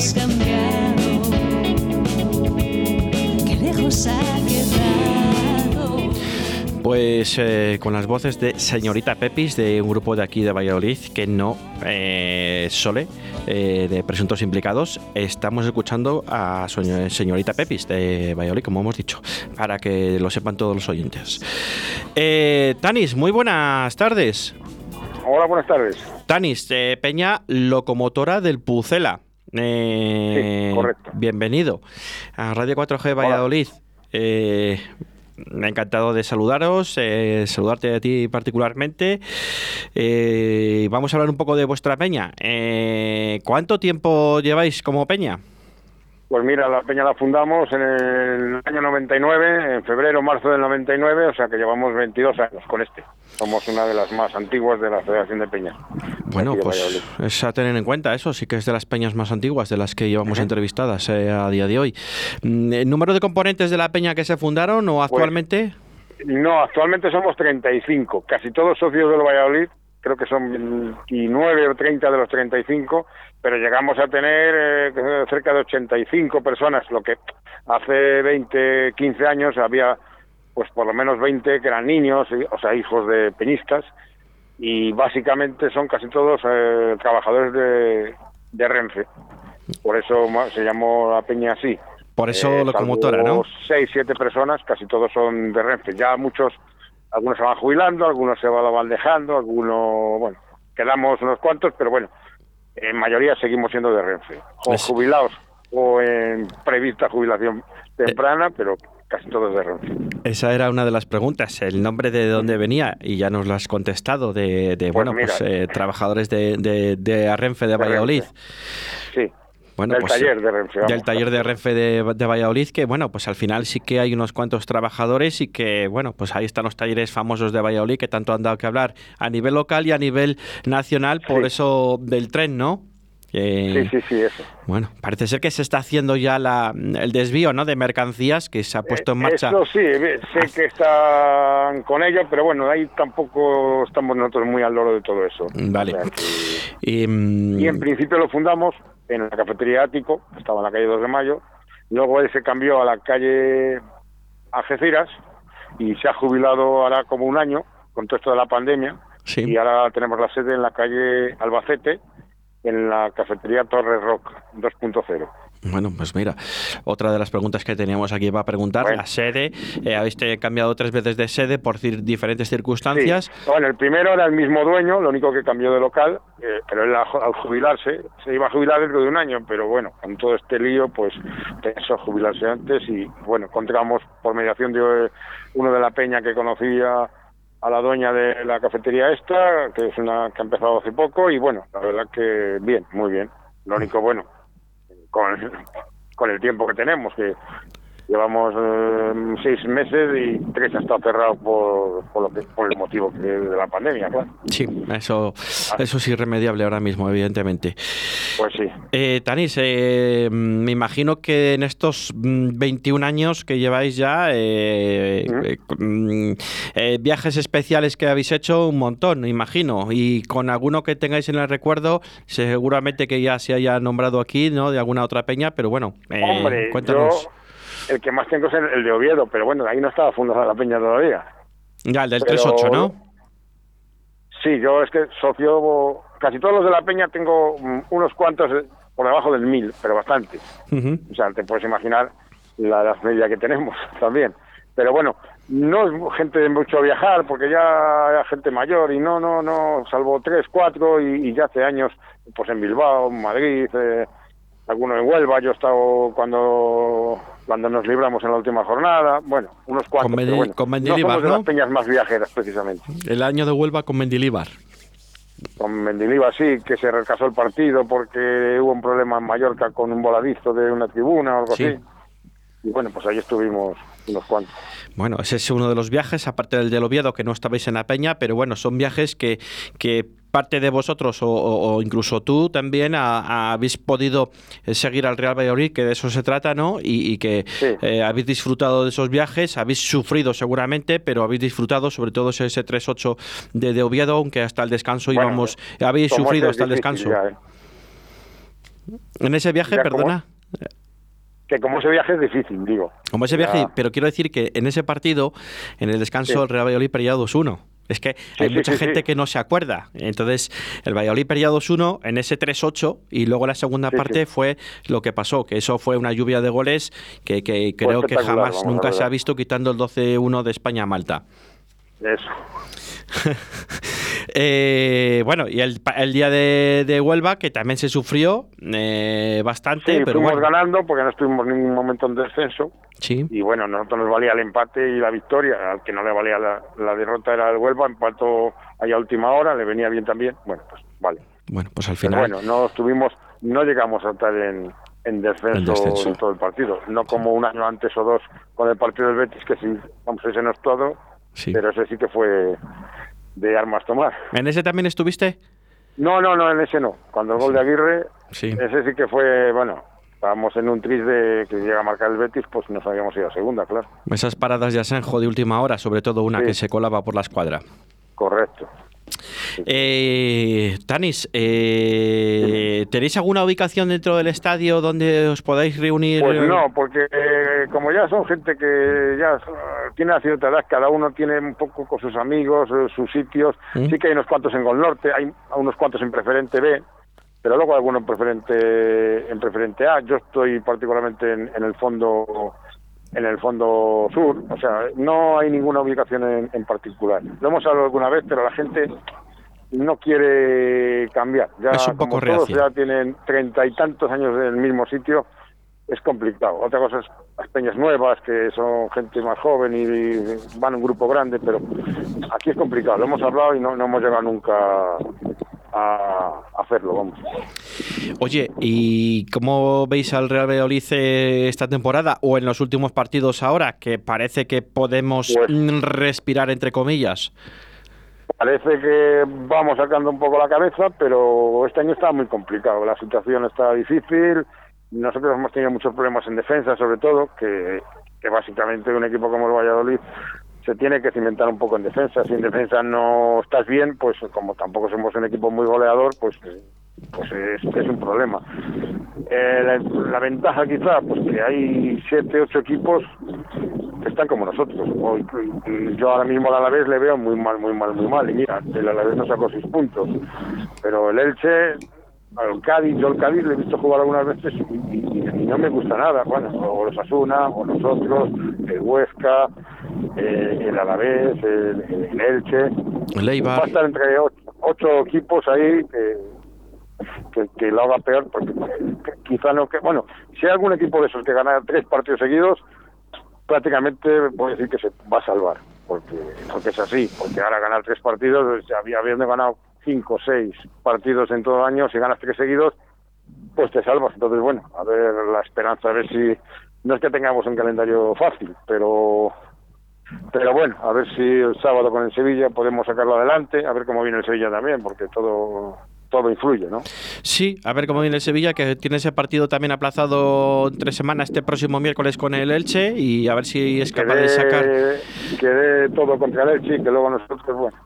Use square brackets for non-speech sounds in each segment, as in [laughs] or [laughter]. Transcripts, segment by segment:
hemos cambiado, qué lejos ha quedado. Pues eh, con las voces de Señorita Pepis, de un grupo de aquí de Valladolid, que no eh, Sole, eh, de Presuntos Implicados, estamos escuchando a Señorita Pepis de Valladolid, como hemos dicho, para que lo sepan todos los oyentes. Eh, Tanis, muy buenas tardes. Hola, buenas tardes. Tanis, eh, Peña, locomotora del Pucela. Eh, Sí, correcto. Bienvenido a Radio 4G Valladolid. Eh, encantado de saludaros, eh, saludarte a ti particularmente. Eh, vamos a hablar un poco de vuestra peña. ¿Cuánto tiempo lleváis como peña? Pues mira, la peña la fundamos en el año 99, en febrero, marzo del 99, o sea que llevamos 22 años con este. Somos una de las más antiguas de la Federación de Peñas. Bueno, de pues es a tener en cuenta eso, sí que es de las peñas más antiguas de las que llevamos entrevistadas eh, a día de hoy. Mm, ¿El número de componentes de la peña que se fundaron o actualmente? No, actualmente somos 35, casi todos socios del Valladolid, creo que son 29 o 30 de los 35, pero llegamos a tener eh, cerca de 85 personas, lo que hace 20, 15 años había pues por lo menos 20 que eran niños, o sea, hijos de peñistas, y básicamente son casi todos eh, trabajadores de, de Renfe. Por eso se llamó la peña así. Por eso Eh, locomotora, ¿no? Seis, siete personas, casi todos son de Renfe. Ya muchos, algunos se van jubilando, algunos se van dejando, algunos, bueno, quedamos unos cuantos, pero bueno, en mayoría seguimos siendo de Renfe. O Es- jubilados o en prevista jubilación Eh. temprana, pero casi todos de Renfe. Esa era una de las preguntas, el nombre de dónde venía, y ya nos lo has contestado, de, de, bueno, mira. pues eh, trabajadores de, de, de Arrenfe de De Valladolid. Renfe. Sí, Bueno, del pues, taller de Renfe. del vamos. taller de Renfe de, de Valladolid, que bueno, pues al final sí que hay unos cuantos trabajadores y que, bueno, pues ahí están los talleres famosos de Valladolid que tanto han dado que hablar a nivel local y a nivel nacional, por Sí. eso del tren, ¿no? Que, Sí, sí, sí, eso. Bueno, parece ser que se está haciendo ya la, el desvío, ¿no? De mercancías que se ha puesto en marcha. Eso sí, eh, sé que están con ello, pero bueno, ahí tampoco estamos nosotros muy al loro de todo eso. Vale. O sea que- Y, mm, Y en principio lo fundamos en la cafetería Ático, estaba en la calle 2 de Mayo. Luego él se cambió a la calle Algeciras y se ha jubilado ahora como un año con todo esto de la pandemia. Sí. Y ahora tenemos la sede en la calle Albacete, en la cafetería Torres Rock 2.0. Bueno, pues mira, otra de las preguntas que teníamos aquí para preguntar, Bueno. la sede, eh, habéis cambiado tres veces de sede por cir- diferentes Sí. circunstancias. Bueno, el primero era el mismo dueño, lo único que cambió de local, eh, pero él a- al jubilarse, se iba a jubilar dentro de un año, pero bueno, con todo este lío, pues pensó jubilarse antes y bueno, encontramos por mediación de uno de la peña que conocía a la dueña de la cafetería esta, que es una que ha empezado hace poco y bueno, la verdad que bien, muy bien. Lo único bueno, con, con el tiempo que tenemos, que llevamos eh, seis meses y tres ha estado cerrado por, por, lo que, por el motivo que- de la pandemia, claro. Sí, eso, eso es irremediable ahora mismo, evidentemente. Pues sí. Eh, Tanis, eh, me imagino que en estos mm, 21 años que lleváis ya, eh, eh, mm, viajes especiales que habéis hecho, un montón, imagino. Y con alguno que tengáis en el recuerdo, seguramente que ya se haya nombrado aquí, ¿no? De alguna otra peña, pero bueno, Hombre, cuéntanos. yo el que más tengo es el, el de Oviedo, pero bueno, ahí no estaba fundada la peña todavía. Ya, el del pero- 3-8, ¿no? Sí, yo es que socio, casi todos los de la peña tengo mm, unos cuantos eh, por debajo del mil, pero bastante. Ujú. O sea, te puedes imaginar la edad media que tenemos [laughs] también. Pero bueno, no es gente de mucho viajar, porque ya hay gente mayor y no, no, no, salvo tres, cuatro y, y ya hace años, pues en Bilbao, en Madrid, eh, alguno en Huelva, yo he estado cuando cuando nos libramos en la última jornada, bueno, unos cuantos, Con bueno, con no Mendilibar, somos de ¿no? las peñas más viajeras precisamente. El año de Huelva con Mendilíbar. Con Mendilibar sí, que se retrasó el partido porque hubo un problema en Mallorca con un voladizo de una tribuna o algo Sí. así. Y bueno, pues ahí estuvimos unos cuantos. Bueno, ese es uno de los viajes, aparte del del Oviedo, que no estabais en la Peña, pero bueno, son viajes que, que parte de vosotros o, incluso tú también a- a- habéis podido eh, seguir al Real Valladolid, que de eso se trata, ¿no? Y, y que Sí. eh, habéis disfrutado de esos viajes, habéis sufrido seguramente, pero habéis disfrutado, sobre todo ese, ese 3-8 de, de Oviedo, aunque hasta el descanso Bueno, íbamos, habéis sufrido hasta el descanso. ya, ¿eh? En ese viaje, Ya, perdona. Que como ese viaje es difícil, digo. Como ese Ya. viaje, pero quiero decir que en ese partido, en el descanso, Sí. el Real Valladolid perdía 2-1. Es que hay sí, mucha sí, gente sí. que no se acuerda. Entonces, el Valladolid perdía 2-1 en ese 3-8 y luego la segunda Sí, parte sí. fue lo que pasó, que eso fue una lluvia de goles que, que creo que jamás, nunca se ha visto quitando el 12-1 de España a Malta. Eso. [laughs] Eh, bueno, y el, el día de, de Huelva, que también se sufrió eh, bastante, Sí, pero fuimos bueno. ganando porque no estuvimos en ningún momento en descenso. Sí, Y bueno, nosotros nos valía el empate y la victoria. Al que no le valía la, la derrota era el Huelva. Empató ahí a última hora, le venía bien también. Bueno, pues vale. bueno, pues al Pero final. bueno, no estuvimos, no llegamos a estar en, En descenso. en todo el partido. No como un año antes o dos con el partido del Betis, que sí, vamos, ese no es todo, sí. pero ese sí que fue de armas tomar. ¿En ese también estuviste? No, no, no, en ese no. Cuando el gol de Aguirre, Sí. ese sí que fue, bueno, estábamos en un tris de que llega a marcar el Betis, pues nos habíamos ido a segunda, claro. Esas paradas de Asenjo de última hora, sobre todo una Sí. que se colaba por la escuadra. Correcto. Eh, Tanis, eh, ¿tenéis alguna ubicación dentro del estadio donde os podáis reunir? Pues no, porque eh, como ya son gente que ya tiene una cierta edad, cada uno tiene un poco con sus amigos, eh, sus sitios. ¿Mm? Sí que hay unos cuantos en Gol Norte, hay unos cuantos en preferente B, pero luego alguno en preferente en preferente A. Yo estoy particularmente en, en el fondo en el fondo sur, o sea, no hay ninguna ubicación en, en particular. Lo hemos hablado alguna vez, pero la gente no quiere cambiar. Ya, Es un poco como todos ya tienen treinta y tantos años en el mismo sitio, es complicado. Otra cosa es las peñas nuevas, que son gente más joven y van un grupo grande, pero aquí es complicado. Lo hemos hablado y no, no hemos llegado nunca a hacerlo, vamos. Oye, ¿y cómo veis al Real Valladolid esta temporada o en los últimos partidos ahora? Que parece que podemos Pues- respirar entre comillas. Parece que vamos sacando un poco la cabeza, pero este año está muy complicado. La situación está difícil. Nosotros hemos tenido muchos problemas en defensa, sobre todo, que, básicamente un equipo como el Valladolid se tiene que cimentar un poco en defensa. Si en defensa no estás bien, pues como tampoco somos un equipo muy goleador, pues pues es, es un problema. Eh, la, la ventaja quizá, pues que hay siete, ocho equipos están como nosotros. Hoy, yo ahora mismo al Alavés le veo muy mal, muy mal, muy mal. Y mira, el Alavés no sacó seis puntos. Pero el Elche, al Cádiz, yo el Cádiz le he visto jugar algunas veces y, y- y no me gusta nada. Bueno, o los Asuna, o nosotros, el Huesca, eh, el Alavés, el, el- el Elche. El Eibar. Va a estar entre ocho, ocho equipos ahí que, que, que lo haga peor, porque que quizá no que. Bueno, si hay algún equipo de esos que gana tres partidos seguidos, prácticamente puedo decir que se va a salvar, porque, porque es así, porque ahora ganar tres partidos, ya había- habiendo ganado cinco o seis partidos en todo el año, si ganas tres seguidos, pues te salvas. Entonces, bueno, a ver la esperanza, a ver si. No es que tengamos un calendario fácil, pero pero bueno, a ver si el sábado con el Sevilla podemos sacarlo adelante, a ver cómo viene el Sevilla también, porque todo todo influye, ¿no? Sí, a ver cómo viene el Sevilla, que tiene ese partido también aplazado entre semana este próximo miércoles con el Elche y a ver si es capaz de sacar. que dé todo contra el Elche y que luego nosotros, bueno,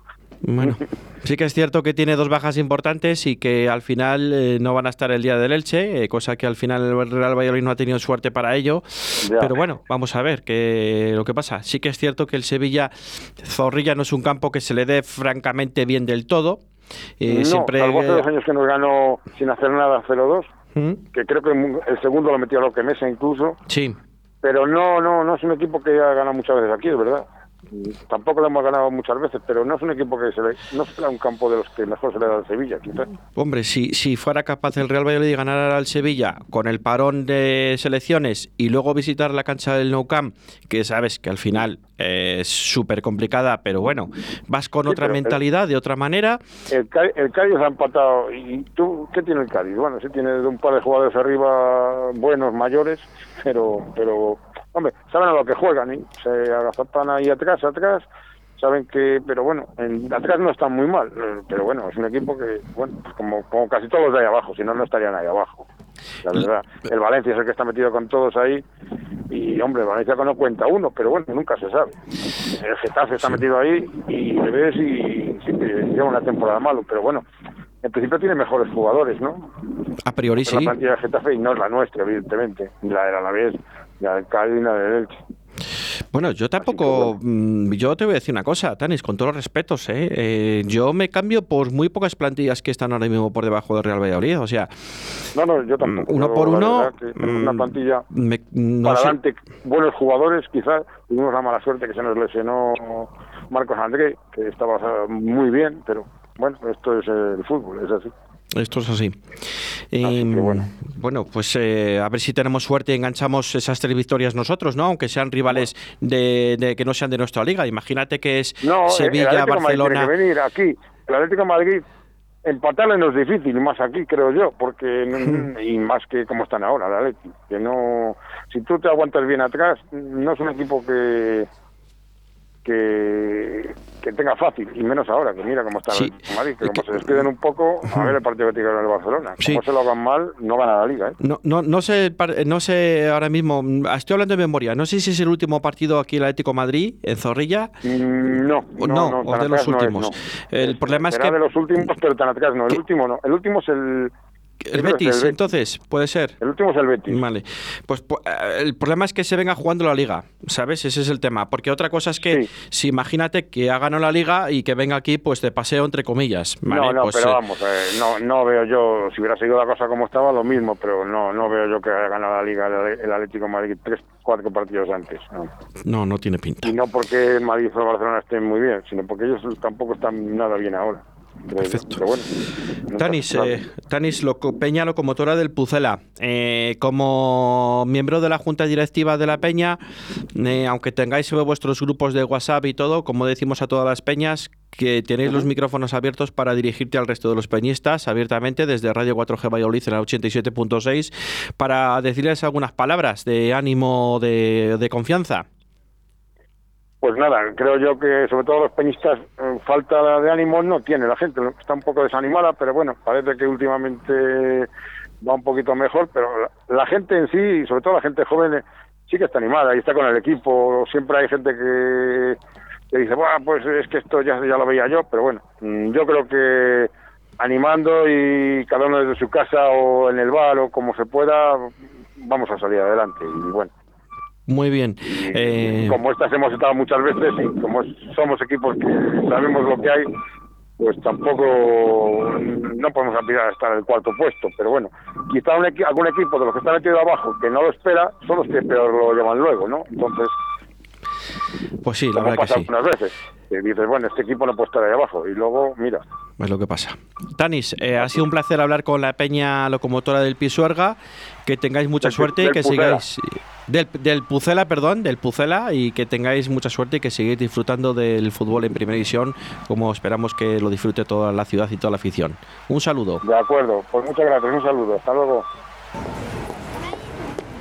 Bueno, sí que es cierto que tiene dos bajas importantes y que al final eh, no van a estar el día del Elche, eh, cosa que al final el Real Valladolid no ha tenido suerte para ello. Ya. Pero bueno, vamos a ver qué lo que pasa. Sí que es cierto que el Sevilla Zorrilla no es un campo que se le dé francamente bien del todo. Eh, no, siempre salvo hace dos años que nos ganó sin hacer nada 0-2, ¿Mm? que creo que el segundo lo metió a lo que Mesa incluso, Sí, pero no, no, no es un equipo que ha ganado muchas veces aquí, es verdad. Tampoco lo hemos ganado muchas veces, pero no es un equipo que se le, no será un campo de los que mejor se le da al Sevilla, quizás. Hombre, si, si fuera capaz el Real Valladolid de ganar al Sevilla con el parón de selecciones y luego visitar la cancha del Nou Camp, que sabes que al final eh, es súper complicada, pero bueno, vas con Sí, otra el- mentalidad, de otra manera. El, el Cádiz ha empatado. ¿Y tú qué tiene el Cádiz? Bueno, sí tiene un par de jugadores arriba buenos, mayores, pero, pero hombre, saben a lo que juegan, ¿eh? Se agazapan ahí atrás, atrás. Saben que, pero bueno, en, atrás no están muy mal, eh, pero bueno, es un equipo que, bueno, pues como, como casi todos de ahí abajo, si no, no estarían ahí abajo. La verdad, el Valencia es el que está metido con todos ahí, y hombre, Valencia no cuenta uno, pero bueno, nunca se sabe. El Getafe está metido ahí y le ves y sí que lleva una temporada malo, pero bueno, en principio tiene mejores jugadores, ¿no? A priori sí. La plantilla de Getafe y no es la nuestra, evidentemente, ni la del Alavés, ni la del Elche. Bueno, yo tampoco. mm, Yo te voy a decir una cosa, Tanis, con todos los respetos. ¿eh? Eh, yo me cambio por muy pocas plantillas que están ahora mismo por debajo del Real Valladolid. O sea, No, no, yo tampoco. uno Yo, por uno. una mm, plantilla me- no para sé. adelante, buenos jugadores, quizás. Tuvimos la mala suerte que se nos lesionó Marcos André, que estaba muy bien, pero bueno, esto es el fútbol, es así. Esto es así. Eh, bueno. bueno, pues eh, a ver si tenemos suerte y enganchamos esas tres victorias nosotros, ¿no? Aunque sean rivales de, de- que no sean de nuestra liga. Imagínate que es No, Sevilla, Barcelona. tiene que venir aquí. El Atlético de Madrid, empatarle no es difícil, más aquí, creo yo, porque [laughs] y más que como están ahora, el Atlético. Que no, si tú te aguantas bien atrás, no es un equipo que que, que tenga fácil, y menos ahora, que mira cómo está Sí. el Madrid, que como se despiden un poco, a ver el partido que tiene el Barcelona. Sí. Como se lo hagan mal, no gana la liga, ¿eh? No, no, no sé, par- no sé ahora mismo, mm, estoy hablando de memoria, no sé si es el último partido aquí el Atlético Madrid, en Zorrilla, Mm, No, no, no, no, o de los es, últimos. El problema es que- de los últimos, pero tan atrás no. El que- último no. El último es el... el Betis, el Betis. entonces, puede ser. El último es el Betis. Vale, pues pu- eh, el problema es que se venga jugando la liga, ¿sabes? Ese es el tema, porque otra cosa es que Sí. si imagínate que ha ganado la liga y que venga aquí pues de paseo entre comillas, ¿vale? no, no, Pues, pero eh, vamos, eh, no, no veo yo, si hubiera seguido la cosa como estaba, lo mismo, pero no, no veo yo que haya ganado la Liga el, Atlético de Madrid tres, cuatro partidos antes. No. no, no tiene pinta. Y no porque Madrid o el Barcelona estén muy bien, sino porque ellos tampoco están nada bien ahora. Perfecto. Pero bueno. nunca Tanis, eh, Tanis Loco- Peña, locomotora del Pucela. Eh, como miembro de la junta directiva de la Peña, eh, aunque tengáis vuestros grupos de WhatsApp y todo, como decimos a todas las peñas, que tenéis los micrófonos abiertos para dirigirte al resto de los peñistas abiertamente desde Radio 4G Valladolid en la 87.6 para decirles algunas palabras de ánimo, de, de confianza. Pues nada, creo yo que sobre todo los peñistas eh, falta de ánimo no tiene la gente, está un poco desanimada, pero bueno, parece que últimamente va un poquito mejor, pero la, la gente en sí, y sobre todo la gente joven, eh, sí que está animada y está con el equipo. Siempre hay gente que, que dice, bueno, pues es que esto ya, ya lo veía yo, pero bueno, mm, yo creo que animando y cada uno desde su casa o en el bar o como se pueda, vamos a salir adelante. Y bueno, Muy bien. y Eh, como estas hemos estado muchas veces y como somos equipos que sabemos lo que hay, pues tampoco no podemos aspirar a estar en el cuarto puesto. Pero bueno, quizá un equi- algún equipo de los que está metido abajo que no lo espera son los que peor lo llevan luego, ¿no? Entonces, pues sí, la verdad que sí. algunas veces, que dices, bueno, este equipo no puede estar ahí abajo. Y luego, mira, Es lo que pasa. Tanis, eh, ha sido un placer hablar con la peña locomotora del Pisuerga. Que tengáis mucha Del- suerte y que Pucela. sigáis. Del, del Pucela, perdón, del Pucela, y que tengáis mucha suerte y que sigáis disfrutando del fútbol en primera división, como esperamos que lo disfrute toda la ciudad y toda la afición. Un saludo. de acuerdo, pues muchas gracias, un saludo, hasta luego.